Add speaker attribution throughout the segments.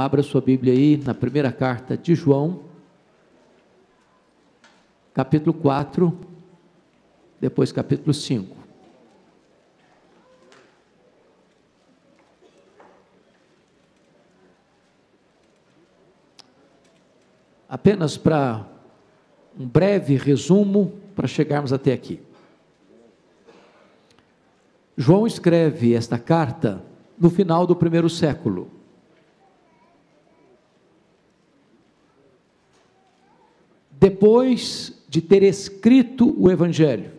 Speaker 1: abra sua Bíblia aí na primeira carta de João, capítulo 4, depois capítulo 5. Apenas para um breve resumo para chegarmos até aqui. João escreve esta carta no final do primeiro século. Depois de ter escrito o Evangelho.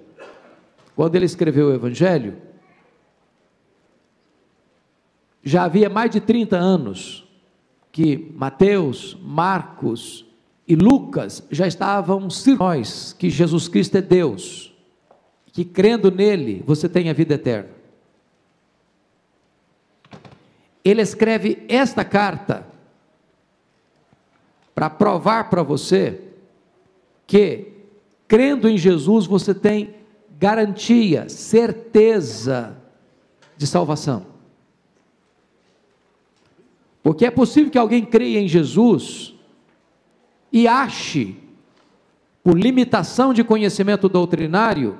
Speaker 1: Quando ele escreveu o Evangelho, já havia mais de 30 anos que Mateus, Marcos e Lucas já estavam nós que Jesus Cristo é Deus, que crendo nele você tem a vida eterna. Ele escreve esta carta para provar para você que crendo em Jesus você tem garantia, certeza de salvação. Porque é possível que alguém creia em Jesus e ache, por limitação de conhecimento doutrinário,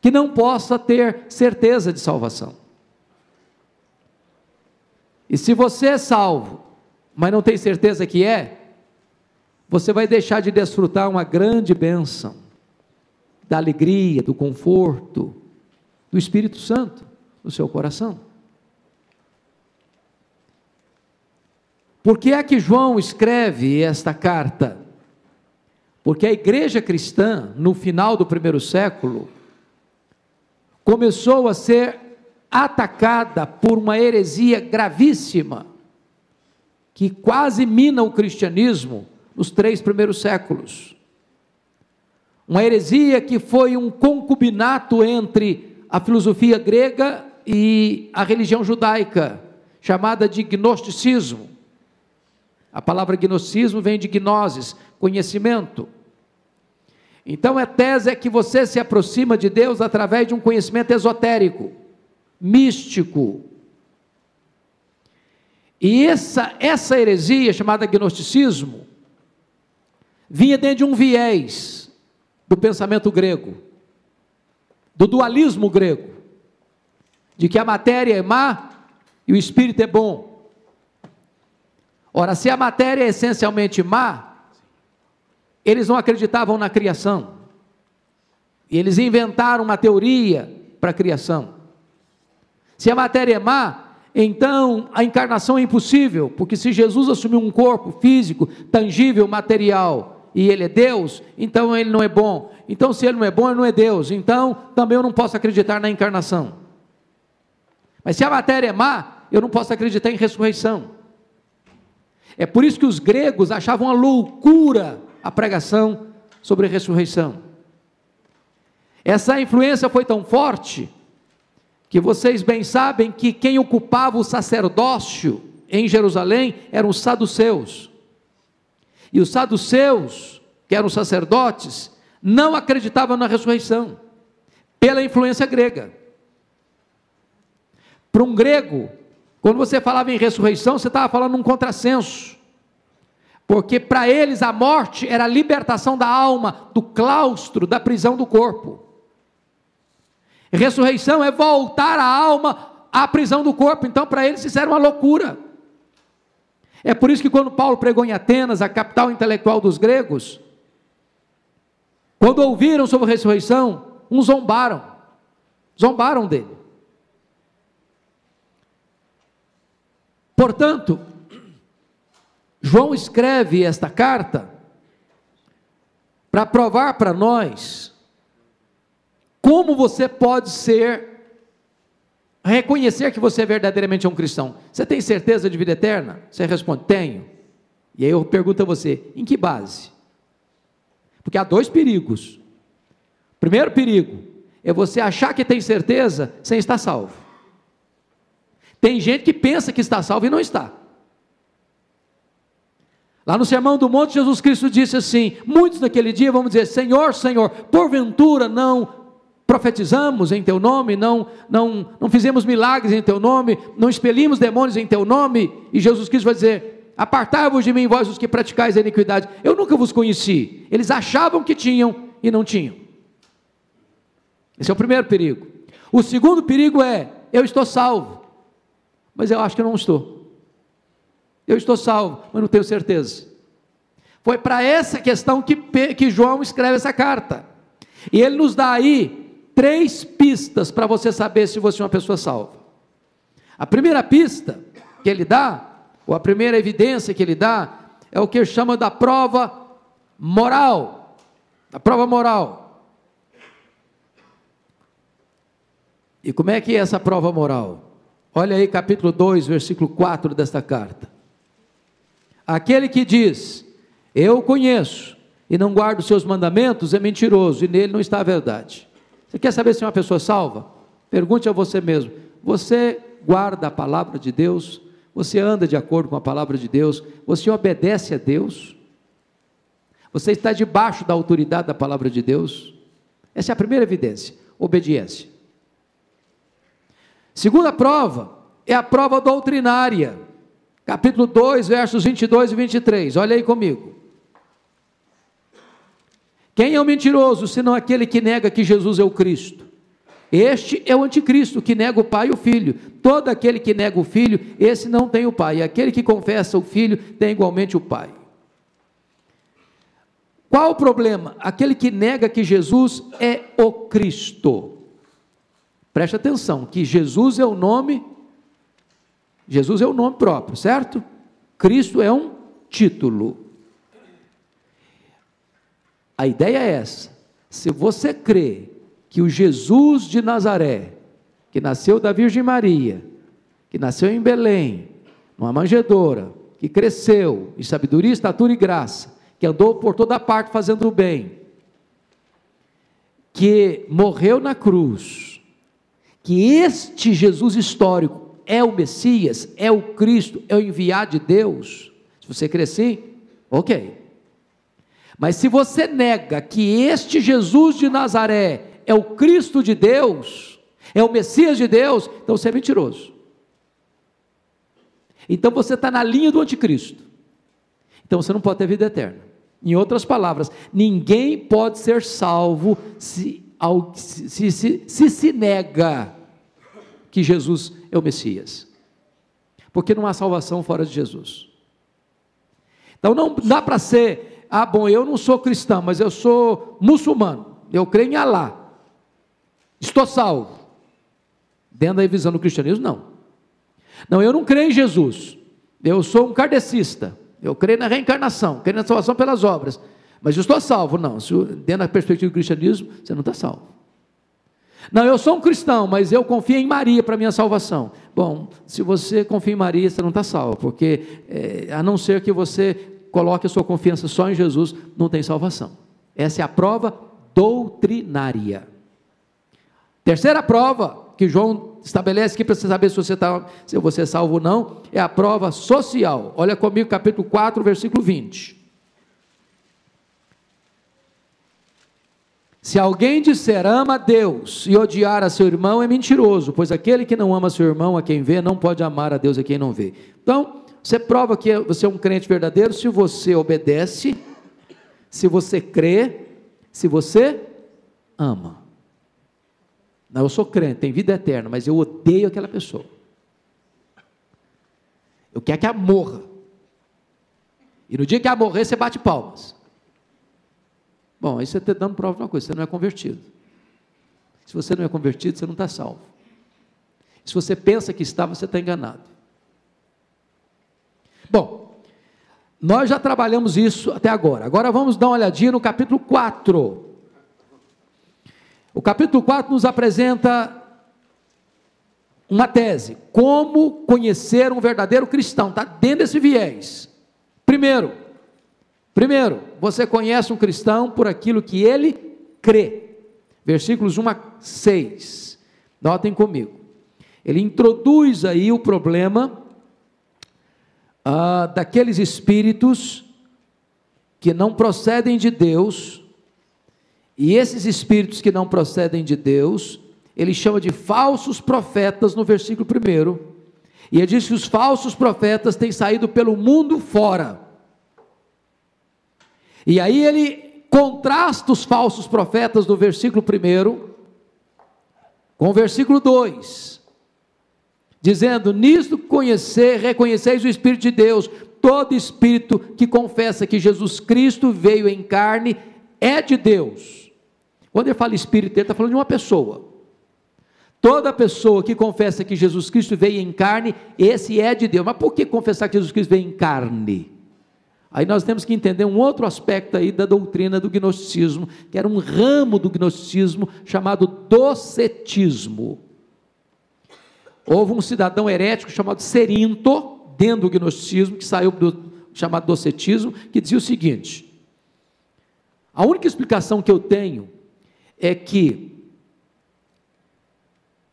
Speaker 1: que não possa ter certeza de salvação. E se você é salvo, mas não tem certeza que é, você vai deixar de desfrutar uma grande bênção da alegria, do conforto, do Espírito Santo no seu coração. Por que é que João escreve esta carta? Porque a igreja cristã, no final do primeiro século, começou a ser atacada por uma heresia gravíssima, que quase mina o cristianismo nos três primeiros séculos. Uma heresia que foi um concubinato entre a filosofia grega e a religião judaica, chamada de gnosticismo. A palavra gnosticismo vem de gnosis, conhecimento. Então a tese é que você se aproxima de Deus através de um conhecimento esotérico, místico. E essa, essa heresia, chamada gnosticismo, vinha dentro de um viés do pensamento grego, do dualismo grego, de que a matéria é má e o espírito é bom. Ora, se a matéria é essencialmente má, eles não acreditavam na criação. E eles inventaram uma teoria para a criação. Se a matéria é má, então a encarnação é impossível, porque se Jesus assumiu um corpo físico, tangível, material, e ele é Deus, então ele não é bom. Então, se ele não é bom, ele não é Deus. Então, também eu não posso acreditar na encarnação. Mas se a matéria é má, eu não posso acreditar em ressurreição. É por isso que os gregos achavam uma loucura a pregação sobre a ressurreição. Essa influência foi tão forte que vocês bem sabem que quem ocupava o sacerdócio em Jerusalém eram os saduceus. E os saduceus, que eram sacerdotes, não acreditavam na ressurreição, pela influência grega. Para um grego, quando você falava em ressurreição, você estava falando um contrassenso. Porque para eles a morte era a libertação da alma, do claustro, da prisão do corpo. Ressurreição é voltar a alma à prisão do corpo. Então, para eles, isso era uma loucura. É por isso que, quando Paulo pregou em Atenas, a capital intelectual dos gregos, quando ouviram sobre a ressurreição, uns zombaram, zombaram dele. Portanto, João escreve esta carta para provar para nós como você pode ser, reconhecer que você é verdadeiramente um cristão. Você tem certeza de vida eterna? Você responde: Tenho. E aí eu pergunto a você: em que base? Porque há dois perigos. Primeiro perigo é você achar que tem certeza sem estar salvo. Tem gente que pensa que está salvo e não está. Lá no Sermão do Monte, Jesus Cristo disse assim: muitos naquele dia vão dizer: Senhor, Senhor, porventura não profetizamos em teu nome, não, não, não fizemos milagres em teu nome, não expelimos demônios em teu nome, e Jesus Cristo vai dizer: Apartai-vos de mim, vós os que praticais a iniquidade, eu nunca vos conheci. Eles achavam que tinham e não tinham. Esse é o primeiro perigo. O segundo perigo é: eu estou salvo, mas eu acho que não estou. Eu estou salvo, mas não tenho certeza. Foi para essa questão que, que João escreve essa carta. E ele nos dá aí três pistas para você saber se você é uma pessoa salva. A primeira pista que ele dá, ou a primeira evidência que ele dá, é o que chama da prova moral. A prova moral. E como é que é essa prova moral? Olha aí capítulo 2, versículo 4 desta carta. Aquele que diz: Eu conheço e não guardo seus mandamentos é mentiroso e nele não está a verdade. Você quer saber se é uma pessoa salva? Pergunte a você mesmo: Você guarda a palavra de Deus? Você anda de acordo com a palavra de Deus? Você obedece a Deus? Você está debaixo da autoridade da palavra de Deus? Essa é a primeira evidência: obediência. Segunda prova é a prova doutrinária capítulo 2, versos 22 e 23. Olha aí comigo. Quem é o mentiroso, senão aquele que nega que Jesus é o Cristo? Este é o anticristo, que nega o pai e o filho. Todo aquele que nega o filho, esse não tem o pai. E aquele que confessa o filho, tem igualmente o pai. Qual o problema? Aquele que nega que Jesus é o Cristo. Preste atenção, que Jesus é o nome Jesus é o nome próprio, certo? Cristo é um título. A ideia é essa. Se você crê que o Jesus de Nazaré, que nasceu da Virgem Maria, que nasceu em Belém, numa manjedoura, que cresceu em sabedoria, estatura e graça, que andou por toda parte fazendo o bem, que morreu na cruz, que este Jesus histórico é o Messias, é o Cristo, é o enviado de Deus, se você crê assim, ok. Mas se você nega que este Jesus de Nazaré é o Cristo de Deus, é o Messias de Deus, então você é mentiroso. Então você está na linha do anticristo. Então você não pode ter vida eterna. Em outras palavras, ninguém pode ser salvo se se, se, se, se nega que Jesus é o Messias. Porque não há salvação fora de Jesus. Então não dá para ser, ah, bom, eu não sou cristão, mas eu sou muçulmano. Eu creio em Alá. Estou salvo. Dentro da visão do cristianismo, não. Não, eu não creio em Jesus. Eu sou um kardecista. Eu creio na reencarnação, creio na salvação pelas obras. Mas eu estou salvo. Não, dentro da perspectiva do cristianismo, você não está salvo. Não, eu sou um cristão, mas eu confio em Maria para minha salvação. Bom, se você confia em Maria, você não está salvo, porque é, a não ser que você coloque a sua confiança só em Jesus, não tem salvação. Essa é a prova doutrinária. Terceira prova que João estabelece aqui para você saber se você, tá, se você é salvo ou não, é a prova social. Olha comigo, capítulo 4, versículo 20. Se alguém disser ama a Deus e odiar a seu irmão, é mentiroso, pois aquele que não ama seu irmão, a quem vê, não pode amar a Deus a quem não vê. Então, você prova que você é um crente verdadeiro se você obedece, se você crê, se você ama. Não, eu sou crente, tem vida eterna, mas eu odeio aquela pessoa. Eu quero que ela morra. E no dia que ela morrer, você bate palmas. Bom, aí você está dando prova de uma coisa: você não é convertido. Se você não é convertido, você não está salvo. Se você pensa que está, você está enganado. Bom, nós já trabalhamos isso até agora. Agora vamos dar uma olhadinha no capítulo 4. O capítulo 4 nos apresenta uma tese: como conhecer um verdadeiro cristão. Está dentro desse viés. Primeiro, Primeiro, você conhece um cristão por aquilo que ele crê. Versículos 1 a 6. Notem comigo. Ele introduz aí o problema ah, daqueles espíritos que não procedem de Deus E esses espíritos que não procedem de Deus, ele chama de falsos profetas no versículo 1. E ele diz que os falsos profetas têm saído pelo mundo fora. E aí ele contrasta os falsos profetas do versículo 1 com o versículo 2, dizendo: Nisto conhecer, reconheceis o Espírito de Deus, todo espírito que confessa que Jesus Cristo veio em carne é de Deus. Quando ele fala espírito, ele está falando de uma pessoa. Toda pessoa que confessa que Jesus Cristo veio em carne, esse é de Deus. Mas por que confessar que Jesus Cristo veio em carne? Aí nós temos que entender um outro aspecto aí da doutrina do gnosticismo, que era um ramo do gnosticismo chamado docetismo. Houve um cidadão herético chamado Serinto, dentro do gnosticismo, que saiu do chamado docetismo, que dizia o seguinte: a única explicação que eu tenho é que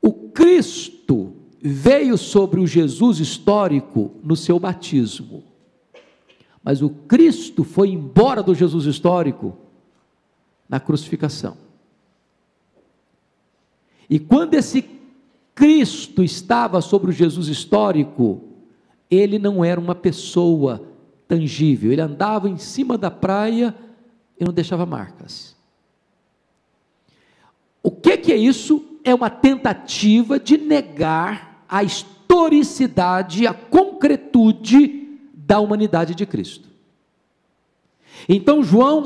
Speaker 1: o Cristo veio sobre o Jesus histórico no seu batismo. Mas o Cristo foi embora do Jesus histórico na crucificação. E quando esse Cristo estava sobre o Jesus histórico, ele não era uma pessoa tangível, ele andava em cima da praia e não deixava marcas. O que, que é isso? é uma tentativa de negar a historicidade, a concretude da humanidade de Cristo. Então, João,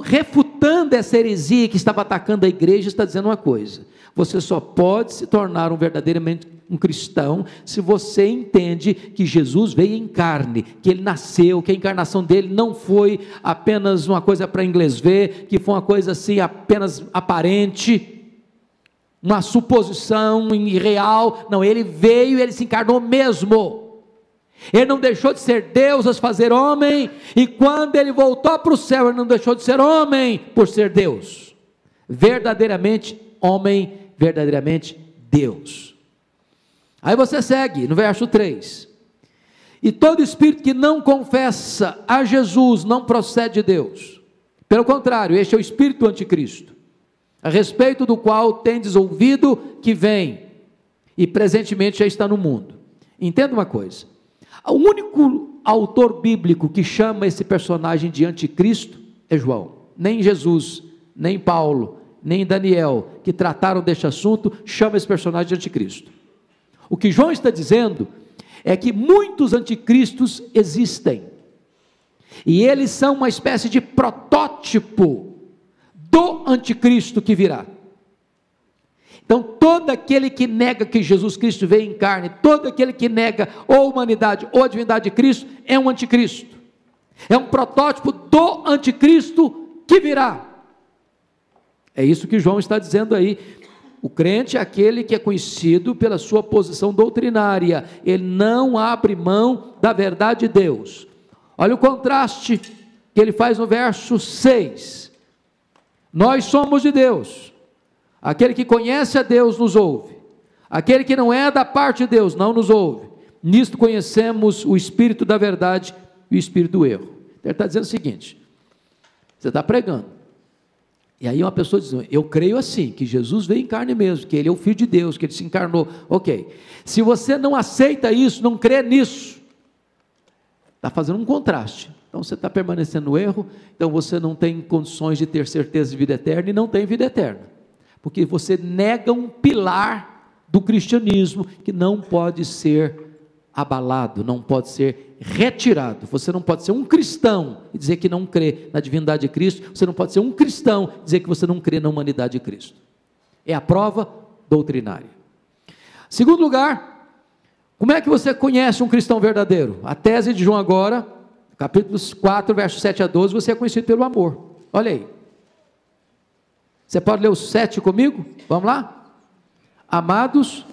Speaker 1: essa heresia que estava atacando a igreja, está dizendo uma coisa: você só pode se tornar um verdadeiramente um cristão se você entende que Jesus veio em carne, que ele nasceu, que a encarnação dele não foi apenas uma coisa para inglês ver, que foi uma coisa assim apenas aparente uma suposição irreal. Não, ele veio ele se encarnou mesmo. Ele não deixou de ser Deus a fazer homem, e quando ele voltou para o céu, ele não deixou de ser homem por ser Deus. Verdadeiramente homem, verdadeiramente Deus. Aí você segue no verso 3. E todo espírito que não confessa a Jesus não procede de Deus. Pelo contrário, este é o espírito anticristo a respeito do qual tendes ouvido que vem e presentemente já está no mundo. Entenda uma coisa: o único autor bíblico que chama esse personagem de anticristo é João. Nem Jesus, nem Paulo, nem Daniel, que trataram deste assunto, chama esse personagem de anticristo. O que João está dizendo é que muitos anticristos existem. E eles são uma espécie de protótipo do anticristo que virá. Então, todo aquele que nega que Jesus Cristo veio em carne, todo aquele que nega ou a humanidade ou a divindade de Cristo, é um anticristo. É um protótipo do anticristo que virá. É isso que João está dizendo aí. O crente é aquele que é conhecido pela sua posição doutrinária, ele não abre mão da verdade de Deus. Olha o contraste que ele faz no verso 6. Nós somos de Deus. Aquele que conhece a Deus nos ouve. Aquele que não é da parte de Deus não nos ouve. Nisto conhecemos o espírito da verdade e o espírito do erro. Ele está dizendo o seguinte: você está pregando. E aí uma pessoa diz: Eu creio assim, que Jesus veio em carne mesmo, que Ele é o Filho de Deus, que Ele se encarnou. Ok. Se você não aceita isso, não crê nisso, está fazendo um contraste. Então você está permanecendo no erro, então você não tem condições de ter certeza de vida eterna e não tem vida eterna, porque você nega um pilar do cristianismo que não pode ser abalado, não pode ser retirado. Você não pode ser um cristão e dizer que não crê na divindade de Cristo, você não pode ser um cristão e dizer que você não crê na humanidade de Cristo. É a prova doutrinária. Segundo lugar, como é que você conhece um cristão verdadeiro? A tese de João agora capítulo 4, versos 7 a 12, você é conhecido pelo amor. Olha aí. Você pode ler o 7 comigo? Vamos lá? Amados,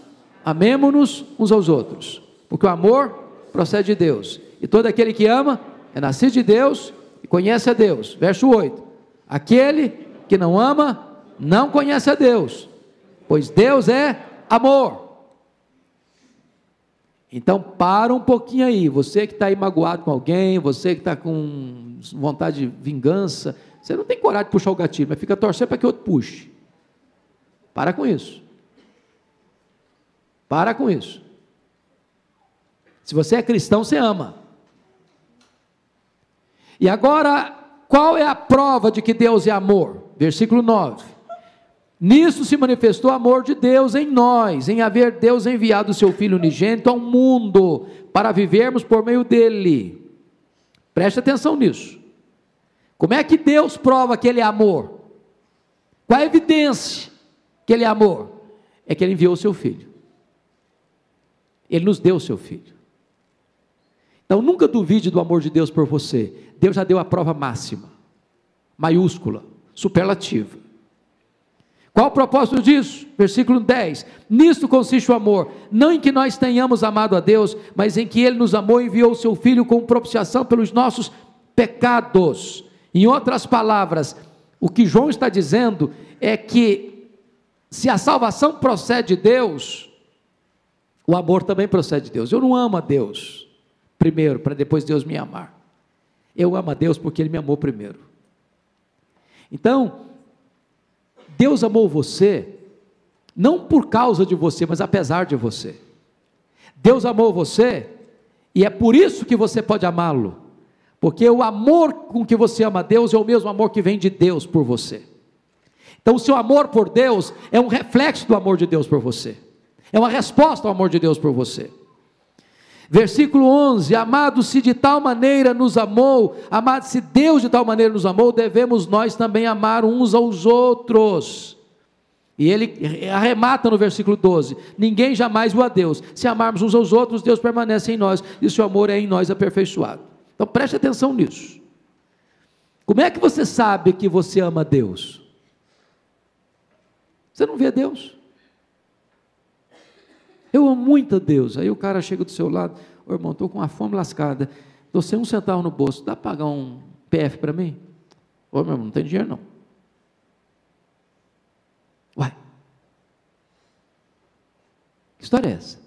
Speaker 1: amemo-nos uns aos outros, porque o amor procede de Deus. E todo aquele que ama é nascido de Deus e conhece a Deus. Verso 8: Aquele que não ama não conhece a Deus, pois Deus é amor. Então, para um pouquinho aí. Você que está aí magoado com alguém, você que está com vontade de vingança, Você não tem coragem de puxar o gatilho, mas fica torcendo para que outro puxe. Para com isso. Para com isso. Se você é cristão, você ama. E agora, qual é a prova de que Deus é amor? Versículo 9. Nisso se manifestou o amor de Deus em nós, em haver Deus enviado o seu Filho unigênito ao mundo, para vivermos por meio dele. Preste atenção nisso. Como é que Deus prova que Ele é amor? Qual a evidência que Ele é amor? É que Ele enviou o seu Filho. Ele nos deu o seu Filho. Então nunca duvide do amor de Deus por você. Deus já deu a prova máxima, maiúscula, superlativa. Qual o propósito disso? Versículo 10: Nisto consiste o amor, não em que nós tenhamos amado a Deus, mas em que Ele nos amou e enviou o seu Filho com propiciação pelos nossos pecados. Em outras palavras, o que João está dizendo é que, se a salvação procede de Deus, o amor também procede de Deus. Eu não amo a Deus primeiro, para depois Deus me amar. Eu amo a Deus porque Ele me amou primeiro. Então, Deus amou você, não por causa de você, mas apesar de você. Deus amou você, e é por isso que você pode amá-lo, porque o amor com que você ama Deus é o mesmo amor que vem de Deus por você. Então, o seu amor por Deus é um reflexo do amor de Deus por você, é uma resposta ao amor de Deus por você. Versículo 11: Amado, se de tal maneira nos amou, amado, se Deus de tal maneira nos amou, devemos nós também amar uns aos outros. E ele arremata no versículo 12: Ninguém jamais o a Deus. Se amarmos uns aos outros, Deus permanece em nós, e o seu amor é em nós aperfeiçoado. Então preste atenção nisso. Como é que você sabe que você ama Deus? Você não vê Deus. Eu amo muito a Deus. Aí o cara chega do seu lado, ô irmão, estou com uma fome lascada, estou sem um centavo no bolso, dá para pagar um PF para mim? Ô meu irmão, não tem dinheiro não. Uai. Que história é essa?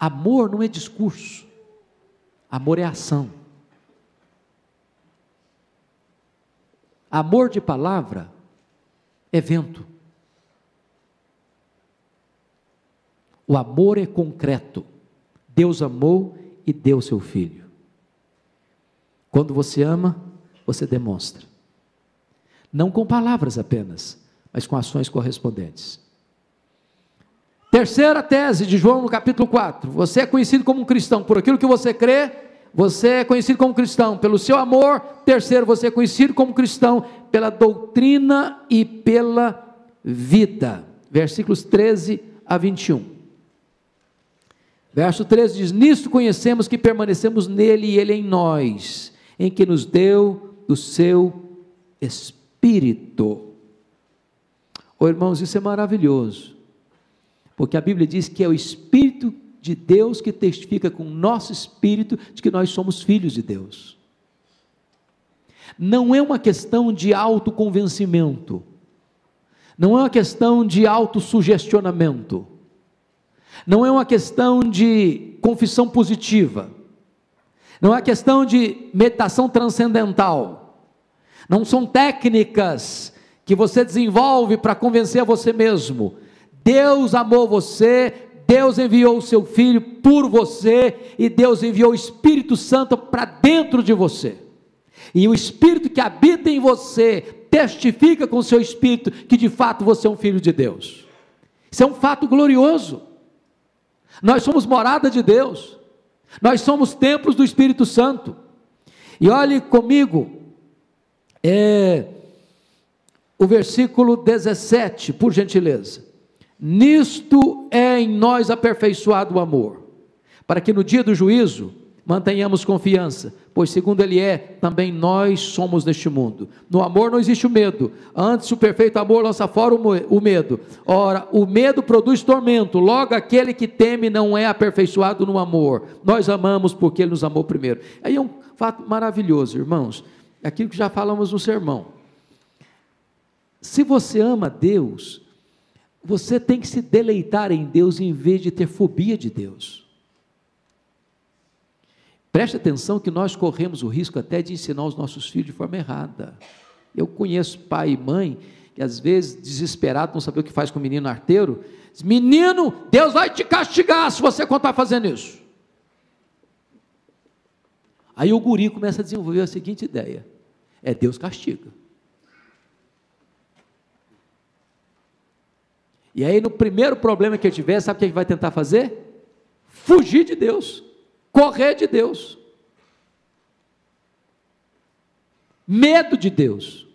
Speaker 1: Amor não é discurso. Amor é ação. Amor de palavra é vento. O amor é concreto. Deus amou e deu seu filho. Quando você ama, você demonstra. Não com palavras apenas, mas com ações correspondentes. Terceira tese de João no capítulo 4. Você é conhecido como um cristão por aquilo que você crê, você é conhecido como cristão pelo seu amor. Terceiro, você é conhecido como cristão pela doutrina e pela vida. Versículos 13 a 21. Verso 13 diz: Nisto conhecemos que permanecemos nele e ele em nós, em que nos deu do seu Espírito. Oh, irmãos, isso é maravilhoso, porque a Bíblia diz que é o Espírito de Deus que testifica com o nosso espírito de que nós somos filhos de Deus. Não é uma questão de autoconvencimento, não é uma questão de autossugestionamento não é uma questão de confissão positiva, não é uma questão de meditação transcendental, não são técnicas que você desenvolve para convencer a você mesmo. Deus amou você, Deus enviou o seu filho por você e Deus enviou o Espírito Santo para dentro de você. E o Espírito que habita em você testifica com o seu espírito que de fato você é um filho de Deus. Isso é um fato glorioso. Nós somos morada de Deus. Nós somos templos do Espírito Santo. E olhe comigo, é, o versículo 17, por gentileza. Nisto é em nós aperfeiçoado o amor, para que no dia do juízo mantenhamos confiança, pois segundo Ele é, também nós somos neste mundo. No amor não existe o medo, antes o perfeito amor lança fora o medo. Ora, o medo produz tormento, logo aquele que teme não é aperfeiçoado no amor. Nós amamos porque Ele nos amou primeiro. Aí é um fato maravilhoso, irmãos, é aquilo que já falamos no sermão. Se você ama Deus, você tem que se deleitar em Deus em vez de ter fobia de Deus. Preste atenção que nós corremos o risco até de ensinar os nossos filhos de forma errada. Eu conheço pai e mãe que às vezes desesperado não saber o que faz com o menino arteiro, diz, menino, Deus vai te castigar se você continuar fazendo isso. Aí o guri começa a desenvolver a seguinte ideia: é Deus castiga. E aí, no primeiro problema que ele tiver, sabe o que ele vai tentar fazer? Fugir de Deus, correr de Deus, medo de Deus.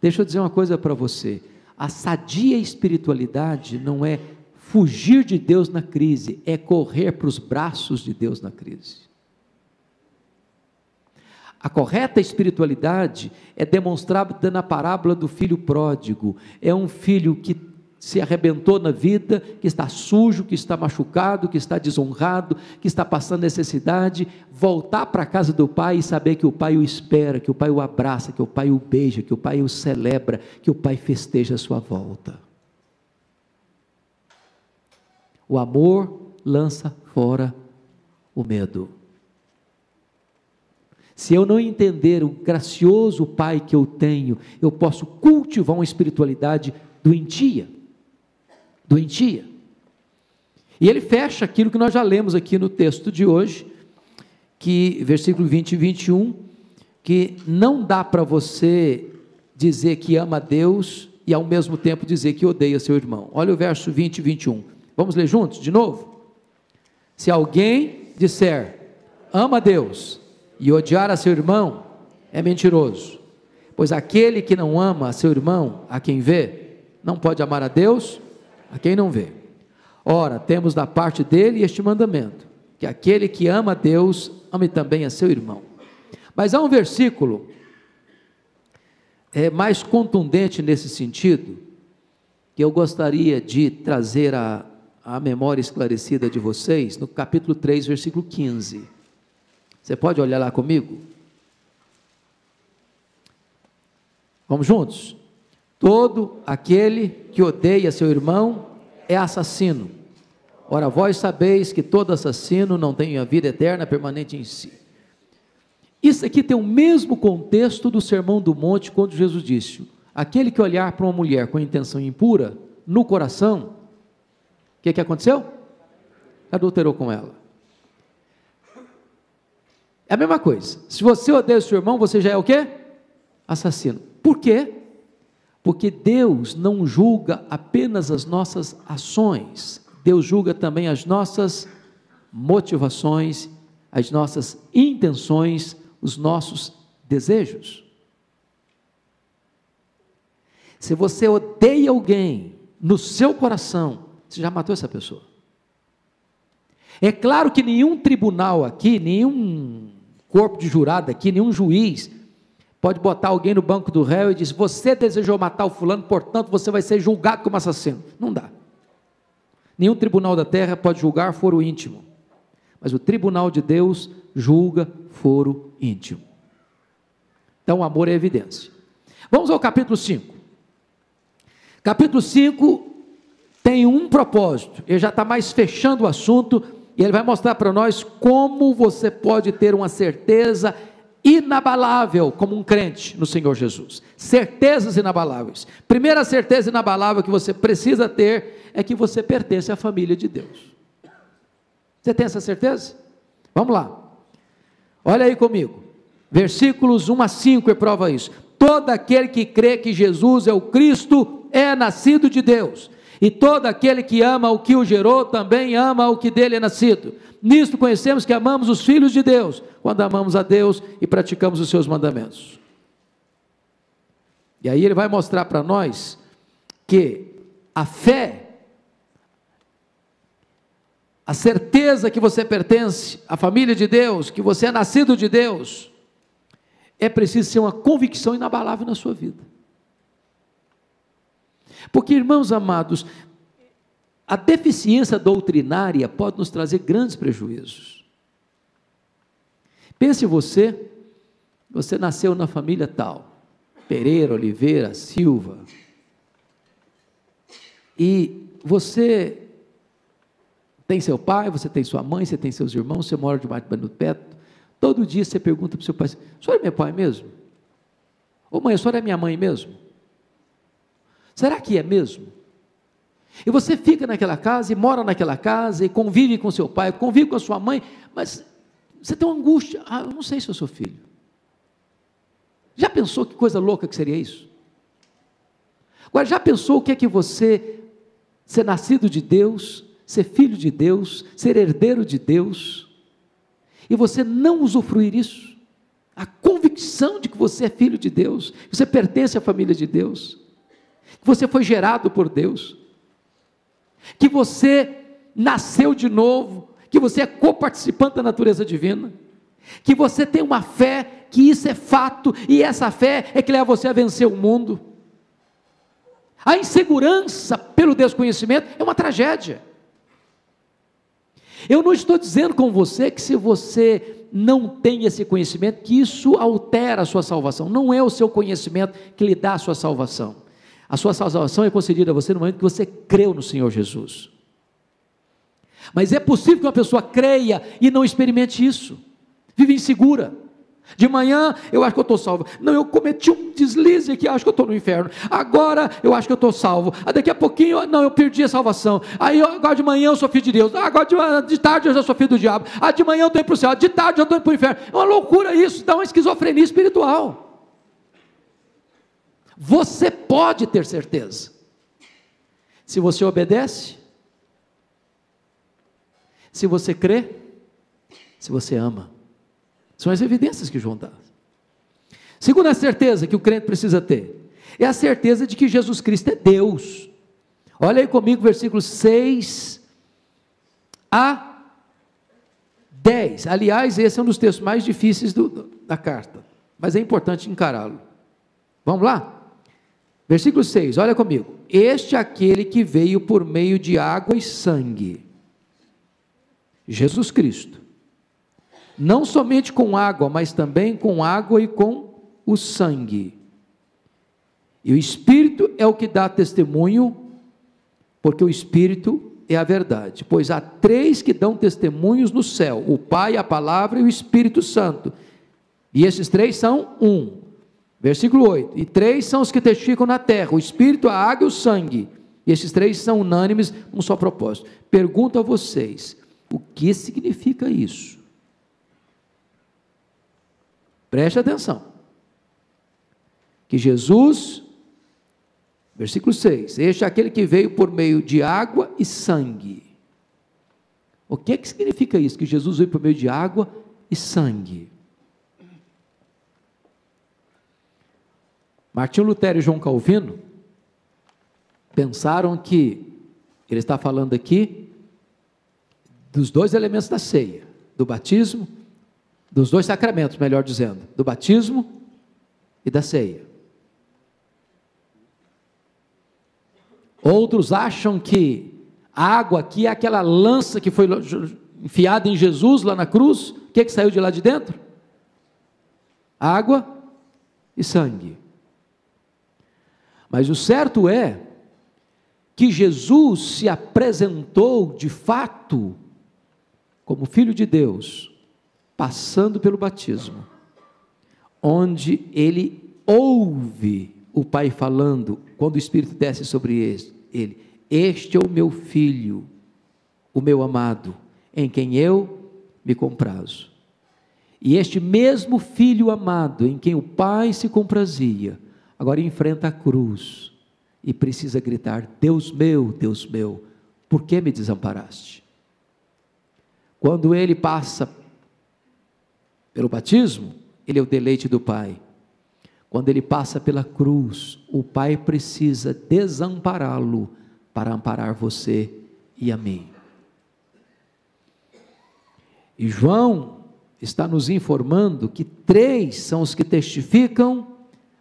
Speaker 1: Deixa eu dizer uma coisa para você: a sadia espiritualidade não é fugir de Deus na crise, é correr para os braços de Deus na crise. A correta espiritualidade é demonstrada na parábola do filho pródigo. É um filho que se arrebentou na vida, que está sujo, que está machucado, que está desonrado, que está passando necessidade, voltar para a casa do pai e saber que o pai o espera, que o pai o abraça, que o pai o beija, que o pai o celebra, que o pai festeja a sua volta. O amor lança fora o medo. Se eu não entender o gracioso Pai que eu tenho, eu posso cultivar uma espiritualidade doentia. Doentia. E ele fecha aquilo que nós já lemos aqui no texto de hoje, que versículo 20 e 21, que não dá para você dizer que ama a Deus e ao mesmo tempo dizer que odeia seu irmão. Olha o verso 20 e 21. Vamos ler juntos de novo? Se alguém disser ama a Deus e odiar a seu irmão é mentiroso. Pois aquele que não ama a seu irmão, a quem vê, não pode amar a Deus, a quem não vê. Ora, temos da parte dele este mandamento: que aquele que ama a Deus, ame também a seu irmão. Mas há um versículo é, mais contundente nesse sentido, que eu gostaria de trazer a, a memória esclarecida de vocês, no capítulo 3, versículo 15. Você pode olhar lá comigo? Vamos juntos? Todo aquele que odeia seu irmão é assassino. Ora, vós sabeis que todo assassino não tem a vida eterna permanente em si. Isso aqui tem o mesmo contexto do Sermão do Monte, quando Jesus disse: aquele que olhar para uma mulher com intenção impura, no coração, o que, que aconteceu? Adulterou com ela. É a mesma coisa. Se você odeia o seu irmão, você já é o quê? Assassino. Por quê? Porque Deus não julga apenas as nossas ações, Deus julga também as nossas motivações, as nossas intenções, os nossos desejos. Se você odeia alguém no seu coração, você já matou essa pessoa. É claro que nenhum tribunal aqui, nenhum corpo de jurado aqui, nenhum juiz pode botar alguém no banco do réu e dizer: Você desejou matar o fulano, portanto você vai ser julgado como assassino. Não dá. Nenhum tribunal da terra pode julgar foro íntimo. Mas o tribunal de Deus julga foro íntimo. Então o amor é evidência. Vamos ao capítulo 5. Capítulo 5 tem um propósito, ele já está mais fechando o assunto e ele vai mostrar para nós como você pode ter uma certeza inabalável como um crente no Senhor Jesus. Certezas inabaláveis. Primeira certeza inabalável que você precisa ter é que você pertence à família de Deus. Você tem essa certeza? Vamos lá. Olha aí comigo. Versículos 1 a 5 é prova isso. Todo aquele que crê que Jesus é o Cristo é nascido de Deus. E todo aquele que ama o que o gerou também ama o que dele é nascido. Nisto conhecemos que amamos os filhos de Deus, quando amamos a Deus e praticamos os seus mandamentos. E aí ele vai mostrar para nós que a fé, a certeza que você pertence à família de Deus, que você é nascido de Deus, é preciso ser uma convicção inabalável na sua vida. Porque, irmãos amados, a deficiência doutrinária pode nos trazer grandes prejuízos. Pense você, você nasceu na família tal, Pereira, Oliveira, Silva, e você Tem seu pai, você tem sua mãe, você tem seus irmãos, você mora debaixo do teto. Todo dia você pergunta para o seu pai: o senhor é meu pai mesmo? Ô mãe, a senhora é minha mãe mesmo? Será que é mesmo? E você fica naquela casa e mora naquela casa e convive com seu pai, convive com a sua mãe, mas você tem uma angústia. Ah, eu não sei se eu sou filho. Já pensou que coisa louca que seria isso? Agora, já pensou o que é que você, ser nascido de Deus, ser filho de Deus, ser herdeiro de Deus, e você não usufruir isso? A convicção de que você é filho de Deus, que você pertence à família de Deus, que você foi gerado por Deus, que você nasceu de novo, que você é coparticipante da natureza divina, que você tem uma fé, que isso é fato, e essa fé é que leva você a vencer o mundo. A insegurança pelo desconhecimento é uma tragédia. Eu não estou dizendo com você que se você não tem esse conhecimento, que isso altera a sua salvação. Não é o seu conhecimento que lhe dá a sua salvação. A sua salvação é concedida a você no momento que você creu no Senhor Jesus. Mas é possível que uma pessoa creia e não experimente isso. Vive insegura. De manhã eu acho que eu estou salvo. Não, eu cometi um deslize aqui, acho que eu estou no inferno. Agora eu acho que eu estou salvo. Ah, daqui a pouquinho, não, eu perdi a salvação. Aí agora de manhã eu sou filho de Deus. Ah, agora de, de, tarde eu já sou filho do diabo. Ah, de manhã eu estou indo para o céu. De tarde eu estou indo para o inferno. É uma loucura isso, dá uma esquizofrenia espiritual. Você pode ter certeza. Se você obedece, se você crê, se você ama. São as evidências que João dá. Segunda certeza que o crente precisa ter é a certeza de que Jesus Cristo é Deus. Olha aí comigo, versículos 6 a 10. Aliás, esse é um dos textos mais difíceis do, da carta, mas é importante encará-lo. Vamos lá? Versículo 6, olha comigo. Este é aquele que veio por meio de água e sangue, Jesus Cristo não somente com água, mas também com água e com o sangue. E o Espírito é o que dá testemunho, porque o Espírito é a verdade. Pois há três que dão testemunhos no céu: o Pai, a Palavra e o Espírito Santo. E esses três são um. Versículo 8: E três são os que testificam na terra: o Espírito, a água e o sangue. E esses três são unânimes num só propósito. Pergunto a vocês: o que significa isso? Preste atenção. Que Jesus, versículo 6, este é aquele que veio por meio de água e sangue. O que, é que significa isso? Que Jesus veio por meio de água e sangue. Martinho Lutero e João Calvino pensaram que ele está falando aqui dos dois elementos da ceia, do batismo dos dois sacramentos, melhor dizendo, do batismo e da ceia. Outros acham que a água aqui é aquela lança que foi enfiada em Jesus lá na cruz. O que, é que saiu de lá de dentro? Água e sangue. Mas o certo é que Jesus se apresentou de fato como Filho de Deus passando pelo batismo, onde ele ouve o Pai falando, quando o Espírito desce sobre ele: Este é o meu filho, o meu amado, em quem eu me comprazo. E este mesmo filho amado, em quem o Pai se comprazia, agora enfrenta a cruz e precisa gritar: Deus meu, Deus meu, por que me desamparaste? Quando ele passa pelo batismo, ele é o deleite do Pai. Quando ele passa pela cruz, o Pai precisa desampará-lo para amparar você e a mim. E João está nos informando que três são os que testificam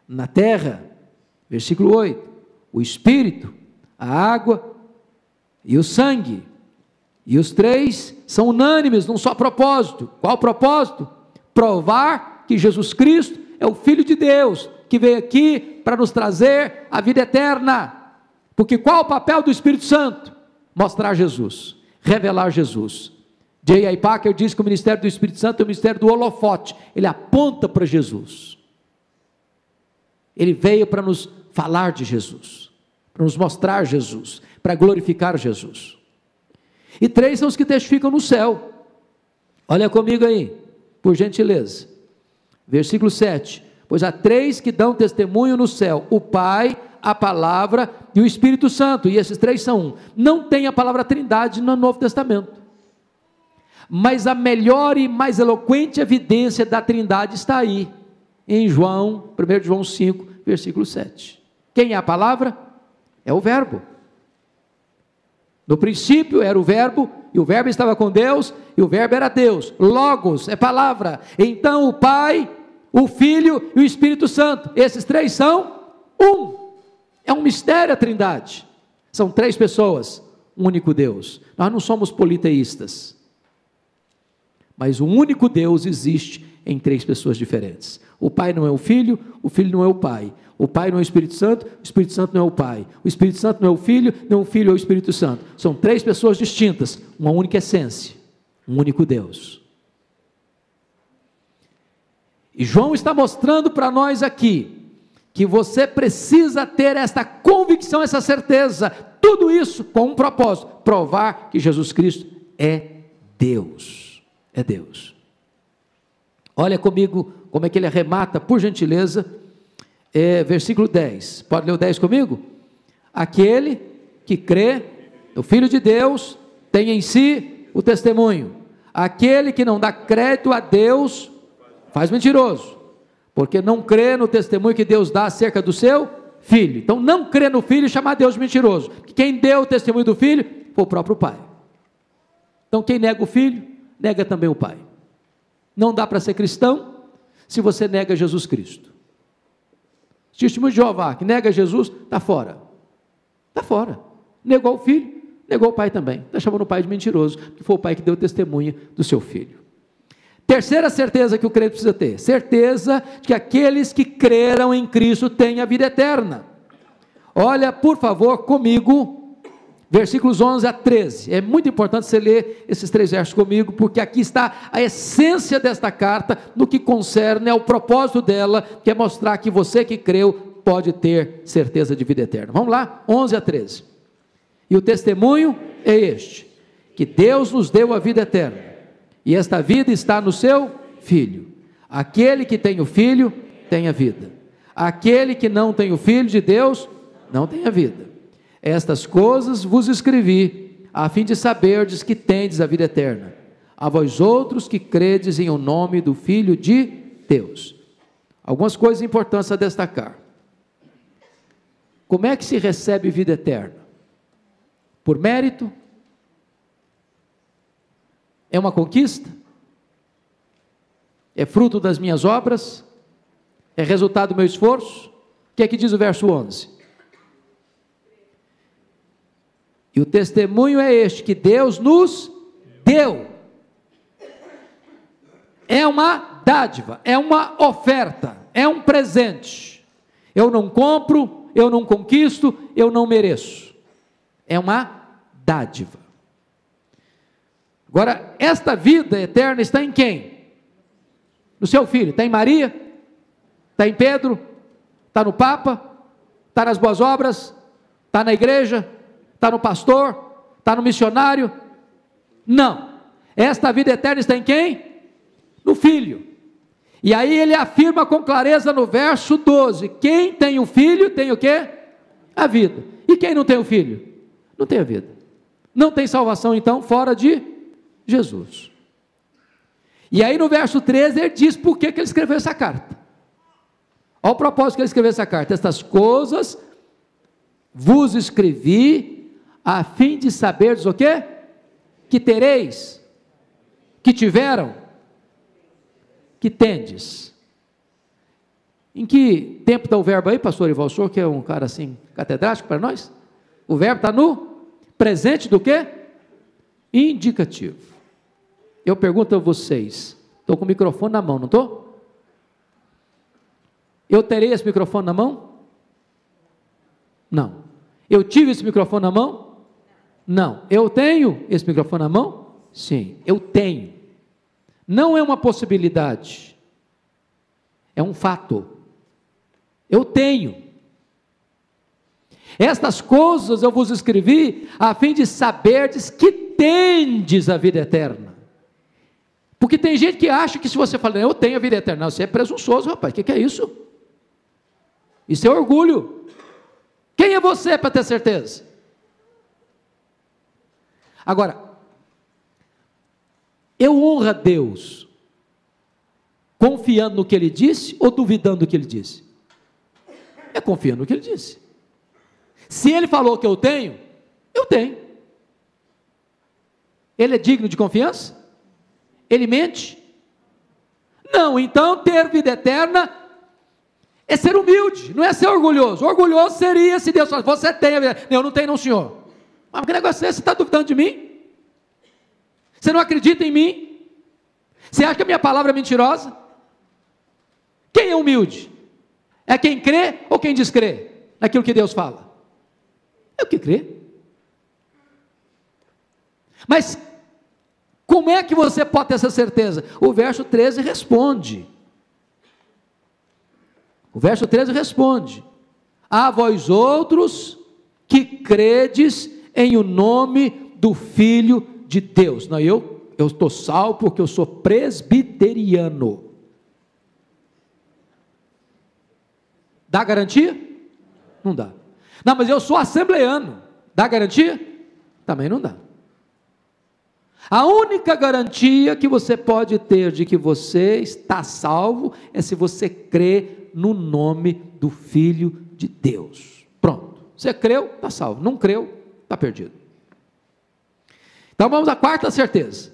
Speaker 1: na terra. Versículo 8: o Espírito, a água e o sangue. E os três são unânimes num só propósito. Qual propósito? provar que Jesus Cristo é o Filho de Deus, que veio aqui para nos trazer a vida eterna. Porque qual o papel do Espírito Santo? Mostrar Jesus, revelar Jesus. J.I. Packer diz que o ministério do Espírito Santo é o ministério do holofote, ele aponta para Jesus. Ele veio para nos falar de Jesus, para nos mostrar Jesus, para glorificar Jesus. E três são os que testificam no céu. Olha comigo aí, por gentileza. Versículo 7. Pois há três que dão testemunho no céu: o Pai, a palavra e o Espírito Santo. E esses três são um. Não tem a palavra Trindade no Novo Testamento. Mas a melhor e mais eloquente evidência da Trindade está aí, em João, 1 João 5, versículo 7. Quem é a palavra? É o Verbo. No princípio era o Verbo, e o Verbo estava com Deus, e o Verbo era Deus. Logos é palavra. Então o Pai, o Filho e o Espírito Santo, esses três são um. É um mistério a Trindade. São três pessoas, um único Deus. Nós não somos politeístas. Mas o único Deus existe em três pessoas diferentes. O Pai não é o Filho, o Filho não é o Pai. O Pai não é o Espírito Santo, o Espírito Santo não é o Pai. O Espírito Santo não é o Filho, não o Filho é o Espírito Santo. São três pessoas distintas, uma única essência, um único Deus. E João está mostrando para nós aqui que você precisa ter esta convicção, essa certeza, tudo isso com um propósito: provar que Jesus Cristo é Deus. É Deus. Olha comigo como é que ele arremata, por gentileza, é, versículo 10. Pode ler o 10 comigo? Aquele que crê no Filho de Deus tem em si o testemunho. Aquele que não dá crédito a Deus faz mentiroso, porque não crê no testemunho que Deus dá acerca do seu filho. Então, não crê no filho e chamar Deus de mentiroso. Quem deu o testemunho do filho foi o próprio pai. Então, quem nega o filho, nega também o pai. Não dá para ser cristão se você nega Jesus Cristo. Testemunho de Jeová, que nega Jesus, está fora. Está fora. Negou o filho, negou o pai também. Está chamando o pai de mentiroso, que foi o pai que deu testemunha do seu filho. Terceira certeza que o crente precisa ter: certeza de que aqueles que creram em Cristo têm a vida eterna. Olha, por favor, comigo, versículos 11 a 13. É muito importante você ler esses três versos comigo, porque aqui está a essência desta carta no que concerne ao propósito dela, que é mostrar que você que creu pode ter certeza de vida eterna. Vamos lá, 11 a 13. E o testemunho é este: que Deus nos deu a vida eterna, e esta vida está no seu filho. Aquele que tem o filho tem a vida. Aquele que não tem o filho de Deus não tem a vida. Estas coisas vos escrevi, a fim de saberdes que tendes a vida eterna. A vós outros que credes em o nome do Filho de Deus. Algumas coisas importantes a destacar. Como é que se recebe vida eterna? Por mérito? É uma conquista? É fruto das minhas obras? É resultado do meu esforço? O que é que diz o verso 11? E o testemunho é este: que Deus nos deu. É uma dádiva, é uma oferta, é um presente. Eu não compro, eu não conquisto, eu não mereço. É uma dádiva. Agora, esta vida eterna está em quem? No seu filho. Está em Maria? Está em Pedro? Está no Papa? Está nas boas obras? Está na igreja? Está no pastor? Está no missionário? Não. Esta vida eterna está em quem? No Filho. E aí ele afirma com clareza no verso 12: quem tem o filho tem o quê? A vida. E quem não tem o filho? Não tem a vida. Não tem salvação, então, fora de Jesus. E aí no verso 13 ele diz por que, que ele escreveu essa carta. Olha o propósito que ele escreveu essa carta. Estas coisas vos escrevi a fim de saberes o quê? Que tereis, que tiveram, que tendes. Em que tempo está o verbo aí, pastor Ival, o senhor que é um cara assim, catedrático para nós? O verbo está no presente do quê? Indicativo. Eu pergunto a vocês, estou com o microfone na mão, não estou? Eu terei esse microfone na mão? Não. Eu tive esse microfone na mão? Não. Eu tenho esse microfone na mão? Sim, eu tenho. Não é uma possibilidade, é um fato. Eu tenho. Estas coisas eu vos escrevi a fim de saberdes que tendes a vida eterna. Porque tem gente que acha que se você falar, eu tenho a vida eterna, você é presunçoso, rapaz, o que, que é isso? Isso é orgulho. Quem é você para ter certeza? Agora, eu honro a Deus confiando no que ele disse ou duvidando do que ele disse? É confiando no que ele disse. Se ele falou que eu tenho, eu tenho. Ele é digno de confiança? Ele mente? Não, então ter vida eterna é ser humilde, não é ser orgulhoso. Orgulhoso seria se Deus falasse, você tem a vida. Eu não tenho, não, senhor. Mas que negócio é esse? Você está duvidando de mim? Você não acredita em mim? Você acha que a minha palavra é mentirosa? Quem é humilde? É quem crê ou quem descrê naquilo que Deus fala? É o que crê. Mas como é que você pode ter essa certeza? O verso 13 responde. O verso 13 responde: A vós outros que credes em o nome do Filho de Deus. Não, eu eu estou salvo porque eu sou presbiteriano. Dá garantia? Não dá. Não, mas eu sou assembleano. Dá garantia? Também não dá. A única garantia que você pode ter de que você está salvo é se você crê no nome do Filho de Deus. Pronto. Você creu, está salvo. Não creu, está perdido. Então vamos à quarta certeza.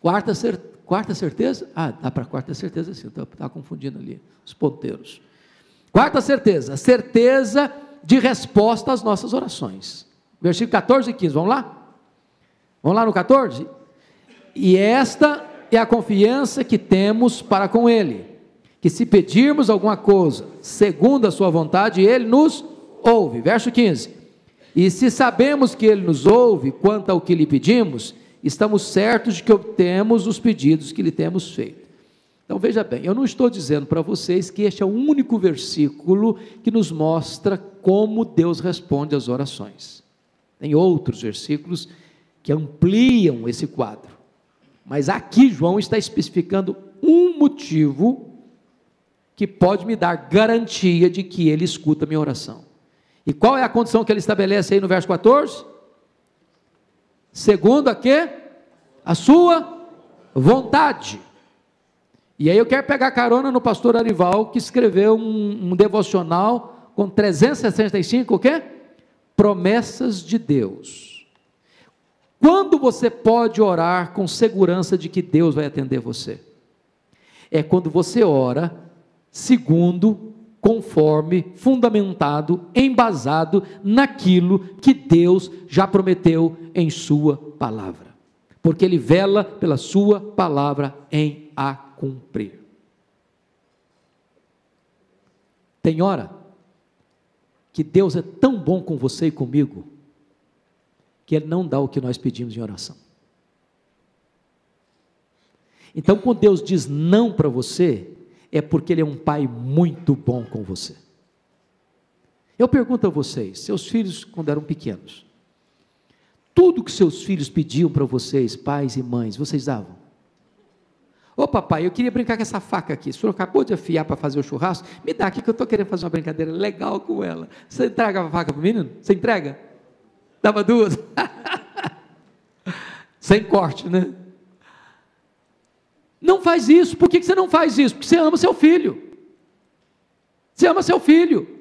Speaker 1: Quarta, cer quarta certeza? Ah, dá para quarta certeza sim, estava tá confundindo ali os ponteiros. Quarta certeza, certeza de resposta às nossas orações. Versículo 14 e 15, vamos lá? Vamos lá no 14? E esta é a confiança que temos para com Ele, que se pedirmos alguma coisa segundo a Sua vontade, Ele nos ouve. Verso 15: e se sabemos que Ele nos ouve quanto ao que lhe pedimos, estamos certos de que obtemos os pedidos que lhe temos feito. Então veja bem, eu não estou dizendo para vocês que este é o único versículo que nos mostra como Deus responde às orações. Tem outros versículos que ampliam esse quadro. Mas aqui João está especificando um motivo que pode me dar garantia de que ele escuta a minha oração. E qual é a condição que ele estabelece aí no verso 14? Segundo a quê? A sua vontade. E aí eu quero pegar carona no pastor Arival, que escreveu um, um devocional com 365 o quê? Promessas de Deus. Quando você pode orar com segurança de que Deus vai atender você? É quando você ora segundo conforme, fundamentado, embasado naquilo que Deus já prometeu em Sua palavra, porque Ele vela pela Sua palavra em a cumprir. Tem hora que Deus é tão bom com você e comigo, que Ele não dá o que nós pedimos em oração. Então, quando Deus diz não para você, é porque Ele é um pai muito bom com você. Eu pergunto a vocês, seus filhos, quando eram pequenos, tudo que seus filhos pediam para vocês, pais e mães, vocês davam? Ô papai, eu queria brincar com essa faca aqui. O senhor acabou de afiar para fazer o churrasco? Me dá aqui que eu estou querendo fazer uma brincadeira legal com ela. Você entrega a faca para o menino? Você entrega? Dava duas? Sem corte, né? Não faz isso. Por que você não faz isso? Porque você ama seu filho. Você ama seu filho.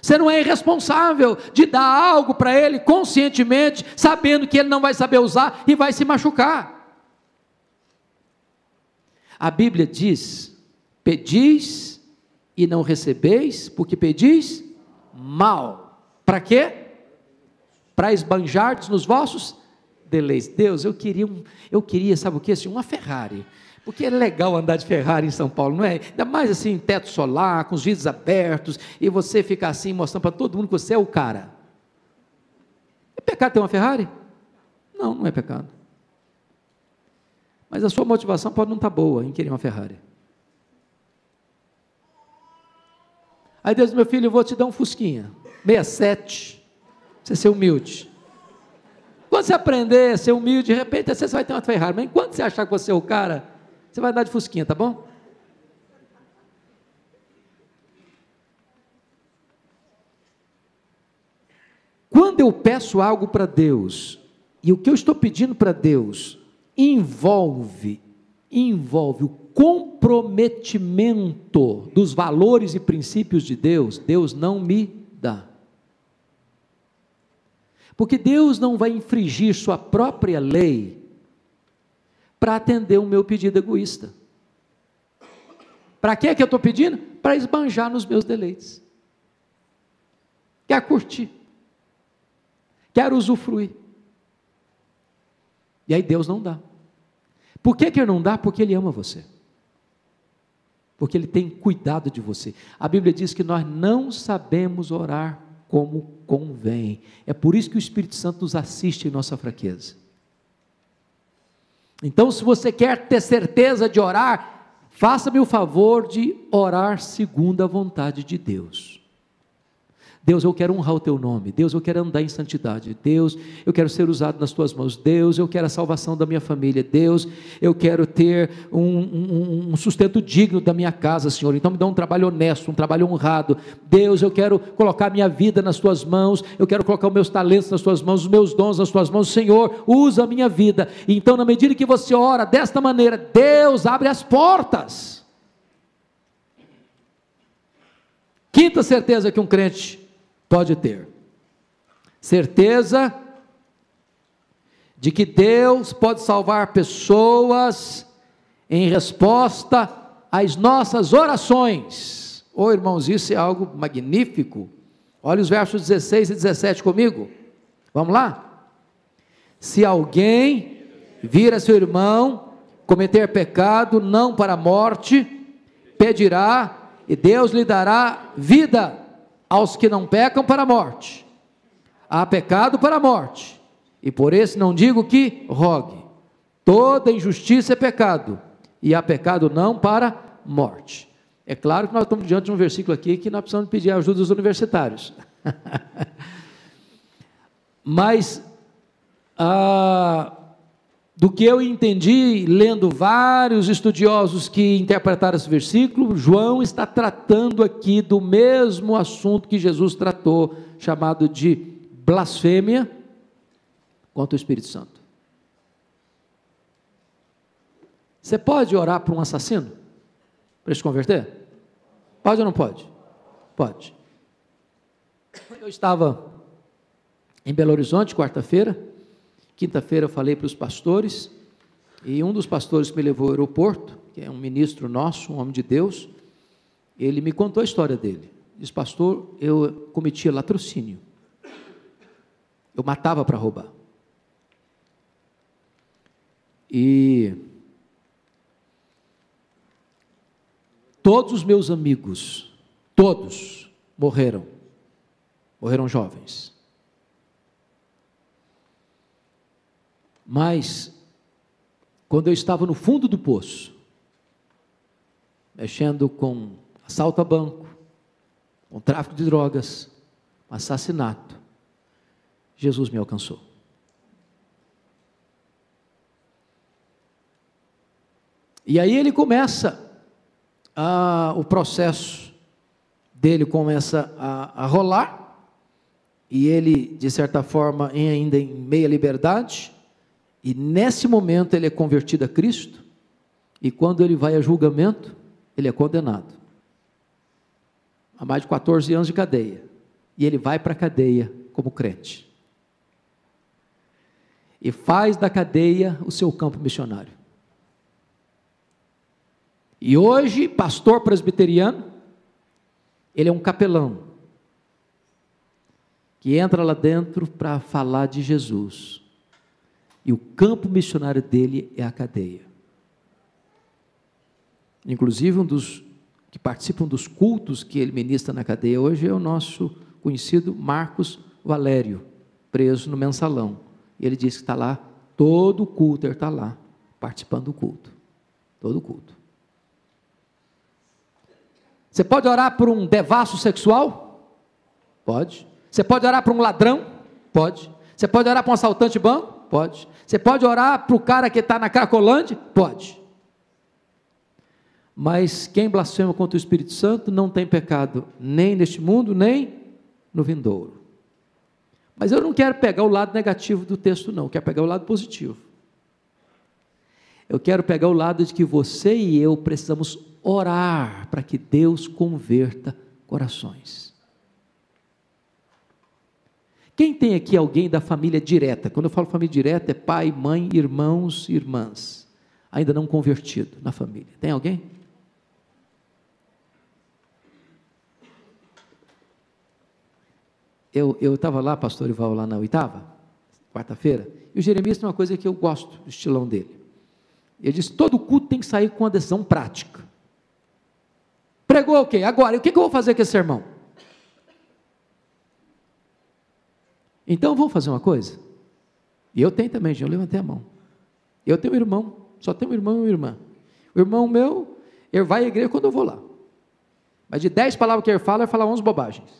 Speaker 1: Você não é irresponsável de dar algo para ele conscientemente, sabendo que ele não vai saber usar e vai se machucar. A Bíblia diz: pedis e não recebeis, porque pedis mal. Para quê? Para esbanjar nos vossos deleites. Deus, eu queria, um, eu queria, sabe o que? Assim, uma Ferrari. Porque é legal andar de Ferrari em São Paulo, não é? Ainda mais assim, teto solar, com os vidros abertos, e você ficar assim mostrando para todo mundo que você é o cara. É pecado ter uma Ferrari? Não, não é pecado. Mas a sua motivação pode não estar boa em querer uma Ferrari. Aí Deus, meu filho, eu vou te dar um Fusquinha, 67, você ser humilde. Quando você aprender a ser humilde, de repente você vai ter uma Ferrari, mas enquanto você achar que você é o cara, você vai andar de Fusquinha, tá bom? Quando eu peço algo para Deus, e o que eu estou pedindo para Deus envolve envolve o comprometimento dos valores e princípios de Deus, Deus não me dá. Porque Deus não vai infringir sua própria lei para atender o meu pedido egoísta. Para que é que eu estou pedindo? Para esbanjar nos meus deleites. Quer curtir. Quero usufruir. E aí Deus não dá. Por que, que não dá? Porque Ele ama você. Porque Ele tem cuidado de você. A Bíblia diz que nós não sabemos orar como convém. É por isso que o Espírito Santo nos assiste em nossa fraqueza. Então, se você quer ter certeza de orar, faça-me o favor de orar segundo a vontade de Deus. Deus, eu quero honrar o teu nome. Deus, eu quero andar em santidade. Deus, eu quero ser usado nas tuas mãos. Deus, eu quero a salvação da minha família. Deus, eu quero ter um, um, um, sustento digno da minha casa, Senhor. Então me dá um trabalho honesto, um trabalho honrado. Deus, eu quero colocar a minha vida nas tuas mãos. Eu quero colocar os meus talentos nas tuas mãos, os meus dons nas tuas mãos. Senhor, usa a minha vida. Então, na medida que você ora desta maneira, Deus abre as portas. Quinta certeza que um crente pode ter certeza de que Deus pode salvar pessoas em resposta às nossas orações. Oh, irmãos, isso é algo magnífico. Olha os versos 16 e 17 comigo. Vamos lá? Se alguém vir a seu irmão cometer pecado, não para a morte, pedirá e Deus lhe dará vida aos que não pecam para a morte. Há pecado para a morte, e por esse não digo que rogue. Toda injustiça é pecado, e há pecado não para morte. É claro que nós estamos diante de um versículo aqui que nós precisamos pedir ajuda dos universitários. Mas, ah, do que eu entendi, lendo vários estudiosos que interpretaram esse versículo, João está tratando aqui do mesmo assunto que Jesus tratou, chamado de blasfêmia contra o Espírito Santo. Você pode orar para um assassino para se converter? Pode ou não pode? Pode. Eu estava em Belo Horizonte, quarta-feira, Quinta-feira eu falei para os pastores, e um dos pastores que me levou ao aeroporto, que é um ministro nosso, um homem de Deus, ele me contou a história dele. Diz, pastor, eu cometia latrocínio. Eu matava para roubar. E todos os meus amigos, todos morreram. Morreram jovens. Mas, quando eu estava no fundo do poço, mexendo com assalto a banco, com tráfico de drogas, assassinato, Jesus me alcançou. E aí ele começa, a, o processo dele começa a, a rolar, e ele, de certa forma, ainda em meia liberdade, e nesse momento ele é convertido a Cristo, e quando ele vai a julgamento, ele é condenado. Há mais de 14 anos de cadeia. E ele vai para a cadeia como crente. E faz da cadeia o seu campo missionário. E hoje, pastor presbiteriano, ele é um capelão que entra lá dentro para falar de Jesus. E o campo missionário dele é a cadeia. Inclusive, um dos que participam dos cultos que ele ministra na cadeia hoje é o nosso conhecido Marcos Valério, preso no mensalão. Ele disse que está lá, todo o culto, está lá, participando do culto. Todo o culto. Você pode orar por um devasso sexual? Pode. Você pode orar por um ladrão? Pode. Você pode orar para um assaltante de banco? Pode. Você pode orar para o cara que está na Cracolândia? Pode. Mas quem blasfema contra o Espírito Santo não tem pecado nem neste mundo, nem no vindouro. Mas eu não quero pegar o lado negativo do texto, não, eu quero pegar o lado positivo. Eu quero pegar o lado de que você e eu precisamos orar para que Deus converta corações. Quem tem aqui alguém da família direta? Quando eu falo família direta, é pai, mãe, irmãos, irmãs, ainda não convertido na família. Tem alguém? Eu estava lá, pastor Ival, lá na oitava, quarta-feira, e o Jeremias tem uma coisa que eu gosto do estilão dele. Ele disse: todo culto tem que sair com uma decisão prática. Pregou o okay, quê? Agora, o que eu vou fazer com esse sermão? Então vamos fazer uma coisa. E eu tenho também, eu levantei a mão. Eu tenho um irmão, só tenho um irmão e uma irmã. O irmão meu, ele vai à igreja quando eu vou lá. Mas de dez palavras que ele fala, ele fala onze bobagens.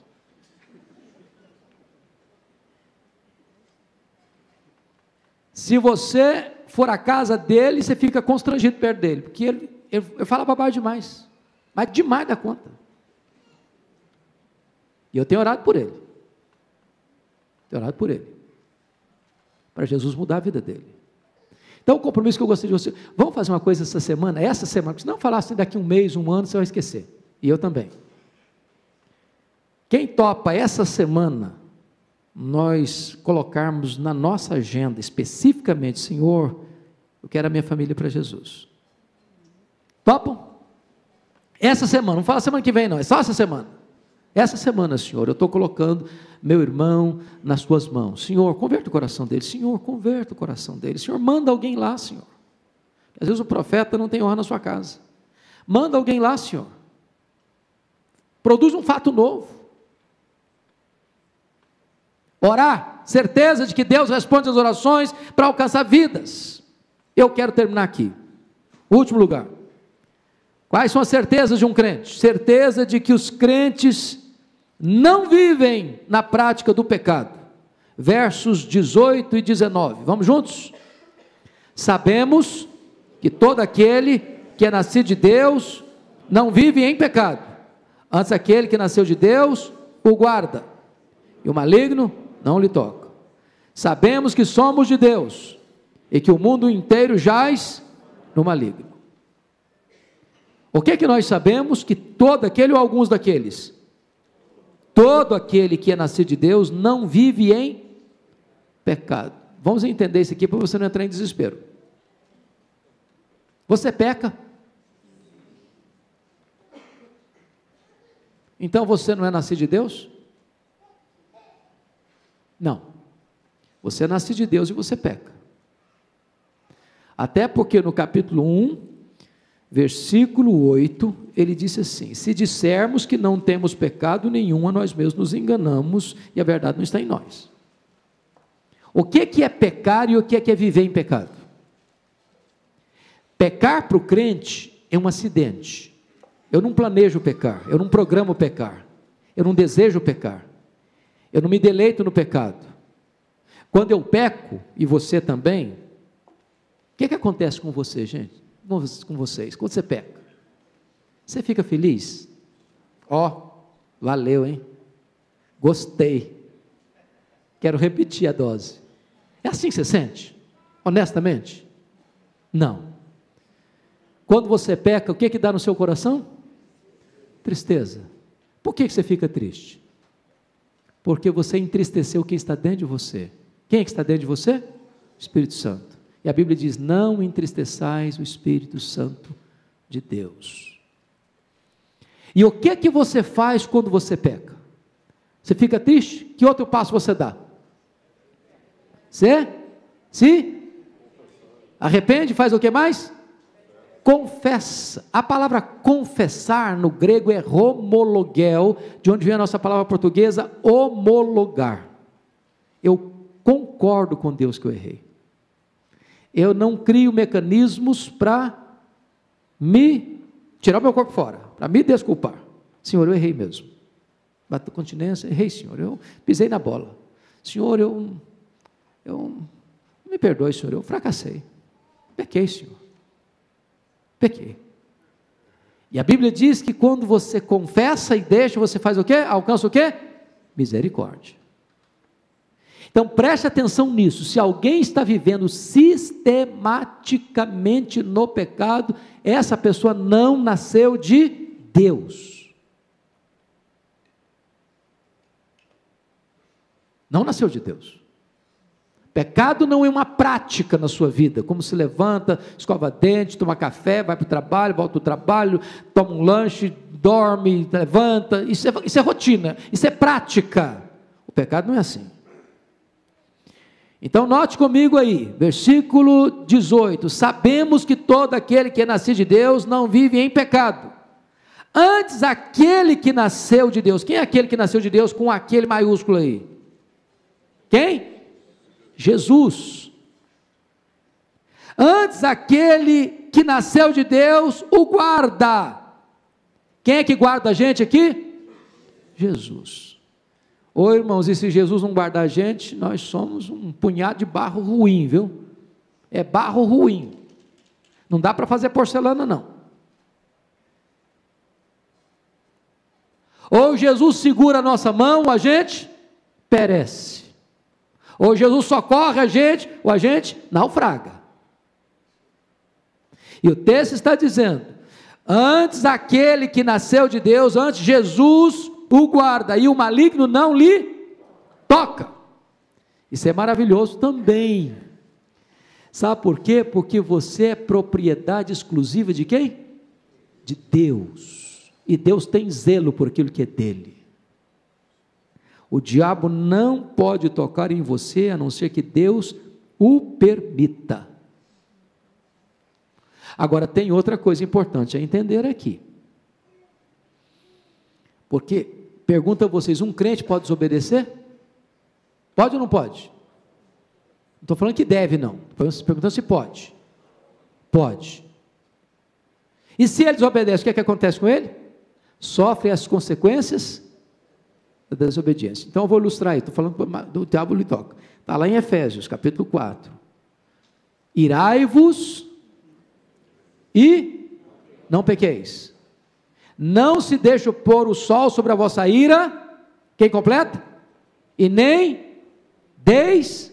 Speaker 1: Se você for à casa dele, você fica constrangido perto dele, porque ele, ele, ele fala bobagem demais. Mas demais da conta. E eu tenho orado por ele. Tenho orado por ele. Para Jesus mudar a vida dele. Então, o compromisso que eu gostaria de você. Vamos fazer uma coisa essa semana, essa semana, porque se não falar assim daqui um mês, um ano, você vai esquecer. E eu também. Quem topa essa semana nós colocarmos na nossa agenda especificamente, Senhor, eu quero a minha família para Jesus. Topam? Essa semana, não fala semana que vem, não, é só essa semana. Essa semana, Senhor, eu estou colocando meu irmão nas tuas mãos. Senhor, converta o coração dele. Senhor, converta o coração dele. Senhor, manda alguém lá, Senhor. Às vezes o profeta não tem honra na sua casa. Manda alguém lá, Senhor. Produz um fato novo. Orar, certeza de que Deus responde as orações para alcançar vidas. Eu quero terminar aqui. Último lugar. Quais são as certezas de um crente? Certeza de que os crentes não vivem na prática do pecado. Versos 18 e 19. Vamos juntos? Sabemos que todo aquele que é nascido de Deus não vive em pecado. Antes aquele que nasceu de Deus o guarda. E o maligno não lhe toca. Sabemos que somos de Deus e que o mundo inteiro jaz no maligno. O que é que nós sabemos? Que todo aquele ou alguns daqueles, todo aquele que é nascido de Deus não vive em pecado. Vamos entender isso aqui para você não entrar em desespero. Você peca? Então você não é nascido de Deus? Não. Você é nascido de Deus e você peca. Até porque no capítulo 1, versículo 8, ele disse assim: Se dissermos que não temos pecado nenhum, a nós mesmos nos enganamos e a verdade não está em nós. O que, é pecar e o que é, que é viver em pecado? Pecar para o crente é um acidente. Eu não planejo pecar, eu não programo pecar, eu não desejo pecar, eu não me deleito no pecado. Quando eu peco, e você também, o que, que acontece com você, gente? Com vocês. Quando você peca, você fica feliz? Ó, oh, valeu, hein? Gostei. Quero repetir a dose. É assim que você sente? Honestamente? Não. Quando você peca, o que que dá no seu coração? Tristeza. Por que, que você fica triste? Porque você entristeceu quem está dentro de você. Quem é que está dentro de você? Espírito Santo. E a Bíblia diz: Não entristeçais o Espírito Santo de Deus. E o que é que você faz quando você peca? Você fica triste? Que outro passo você dá? Você se arrepende, faz o que mais? Confessa. A palavra confessar no grego é homologel, de onde vem a nossa palavra portuguesa homologar. Eu concordo com Deus que eu errei. Eu não crio mecanismos para me tirar meu corpo fora, para me desculpar. Senhor, eu errei mesmo. Bato continência, errei, Senhor. Eu pisei na bola. Senhor, eu, eu me perdoe, Senhor, eu fracassei. Pequei, Senhor. Pequei. E a Bíblia diz que quando você confessa e deixa, você faz o quê? Alcança o quê? Misericórdia. Então preste atenção nisso. Se alguém está vivendo sistematicamente no pecado, essa pessoa não nasceu de Deus. Não nasceu de Deus. Pecado não é uma prática na sua vida, como se levanta, escova dente, toma café, vai para o trabalho, volta do trabalho, toma um lanche, dorme, levanta. Isso é, isso é rotina, isso é prática. O pecado não é assim. Então, note comigo aí, versículo 18: Sabemos que todo aquele que é nascido de Deus não vive em pecado. Antes, aquele que nasceu de Deus, quem é aquele que nasceu de Deus com aquele maiúsculo aí? Quem? Jesus. Antes, aquele que nasceu de Deus o guarda. Quem é que guarda a gente aqui? Jesus. Ô irmãos, e se Jesus não guardar a gente, nós somos um punhado de barro ruim, viu? É barro ruim. Não dá para fazer porcelana, não. Ou Jesus segura a nossa mão, a gente perece. Ou Jesus socorre a gente, ou a gente naufraga. E o texto está dizendo: antes aquele que nasceu de Deus, antes Jesus o guarda, e o maligno não lhe toca. Isso é maravilhoso também. Sabe por quê? Porque você é propriedade exclusiva de quem? De Deus. E Deus tem zelo por aquilo que é dele. O diabo não pode tocar em você a não ser que Deus o permita. Agora, tem outra coisa importante a entender aqui. Porque, pergunta a vocês: um crente pode desobedecer? Pode ou não pode? Não estou falando que deve, não. Estou perguntando se pode. Pode. E se ele desobedece, o que, é que acontece com ele? Sofre as consequências da desobediência. Então eu vou ilustrar aí, estou falando do diabo lhe toca. Está lá em Efésios, capítulo 4. Irai-vos e não pequeis. Não se deixe pôr o sol sobre a vossa ira. Quem completa? E nem deis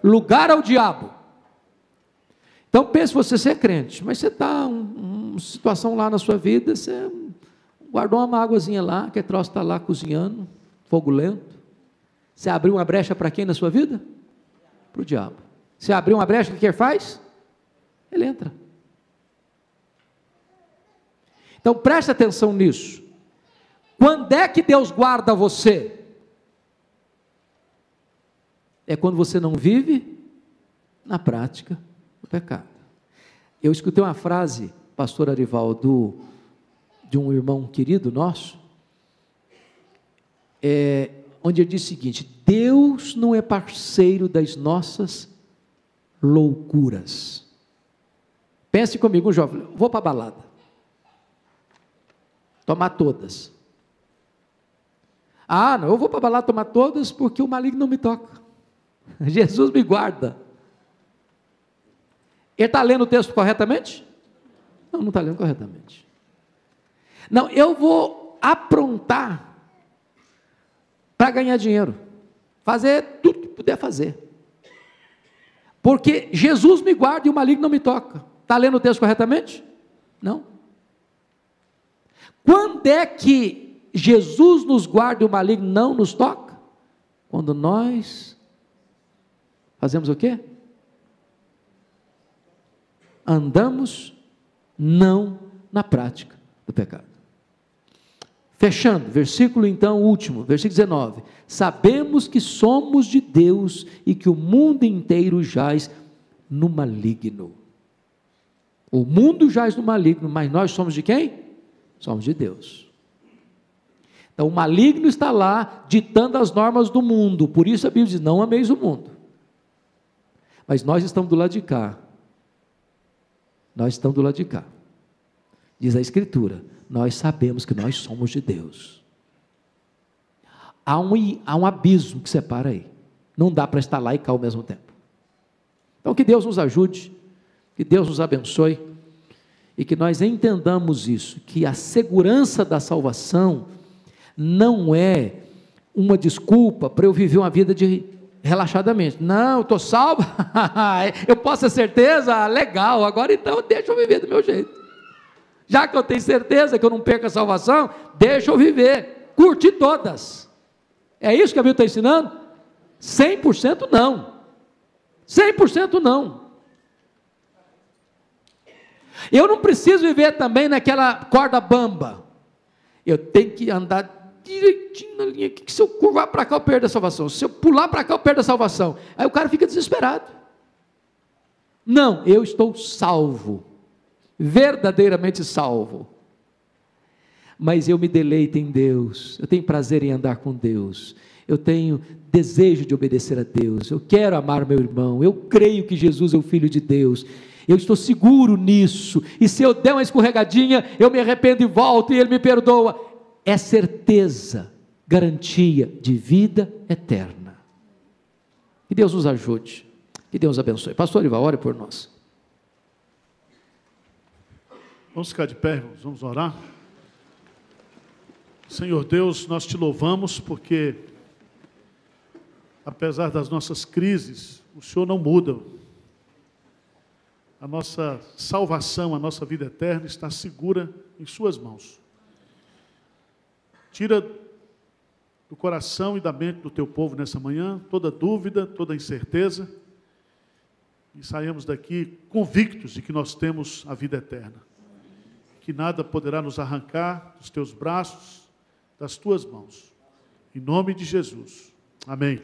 Speaker 1: lugar ao diabo. Então pense você ser crente, mas você está uma um, situação lá na sua vida, você guardou uma mágoazinha lá, que troço está lá cozinhando, fogo lento. Você abriu uma brecha para quem na sua vida? Para o diabo. Você abriu uma brecha, o que ele faz? Ele entra. Então preste atenção nisso. Quando é que Deus guarda você? É quando você não vive na prática do pecado. Eu escutei uma frase, pastor Arivaldo, de um irmão querido nosso, é, onde ele diz o seguinte: Deus não é parceiro das nossas loucuras. Pense comigo, jovem, vou para a balada, tomar todas. Ah, não, eu vou para balada tomar todas porque o maligno não me toca. Jesus me guarda. Ele está lendo o texto corretamente? Não, não está lendo corretamente. Não, eu vou aprontar para ganhar dinheiro, fazer tudo que puder fazer. Porque Jesus me guarda e o maligno não me toca. Está lendo o texto corretamente? Não. Quando é que Jesus nos guarda e o maligno não nos toca? Quando nós fazemos o quê? Andamos não na prática do pecado. Fechando, versículo então último, versículo 19. Sabemos que somos de Deus e que o mundo inteiro jaz no maligno. O mundo jaz no maligno, mas nós somos de quem? Somos de Deus. Então o maligno está lá ditando as normas do mundo, por isso a Bíblia diz: não ameis o mundo. Mas nós estamos do lado de cá. Nós estamos do lado de cá. Diz a Escritura: nós sabemos que nós somos de Deus. Há um, há um abismo que separa aí. Não dá para estar lá e cá ao mesmo tempo. Então que Deus nos ajude, que Deus nos abençoe e que nós entendamos isso, que a segurança da salvação não é uma desculpa para eu viver uma vida de relaxadamente. Não, eu estou salvo, eu posso ter certeza, legal, agora então deixa eu viver do meu jeito. Já que eu tenho certeza que eu não perco a salvação, deixa eu viver, curtir todas. É isso que a Bíblia está ensinando? 100% não. 100% não. Eu não preciso viver também naquela corda bamba. Eu tenho que andar direitinho na linha que se eu curvar para cá eu perdo a salvação, se eu pular para cá eu perdo a salvação. Aí o cara fica desesperado. Não, eu estou salvo, verdadeiramente salvo. Mas eu me deleito em Deus, eu tenho prazer em andar com Deus, eu tenho desejo de obedecer a Deus, eu quero amar meu irmão, eu creio que Jesus é o Filho de Deus, eu estou seguro nisso, e se eu der uma escorregadinha, eu me arrependo e volto, e Ele me perdoa é certeza, garantia de vida eterna. Que Deus nos ajude, que Deus abençoe. Pastor Iva, ore por nós.
Speaker 2: Vamos ficar de pé, irmãos, vamos orar. Senhor Deus, nós te louvamos porque, apesar das nossas crises, o Senhor não muda. A nossa salvação, a nossa vida eterna está segura em Suas mãos. Tira do coração e da mente do teu povo nessa manhã toda dúvida, toda incerteza. E saímos daqui convictos de que nós temos a vida eterna. Que nada poderá nos arrancar dos teus braços, das tuas mãos. Em nome de Jesus. Amém.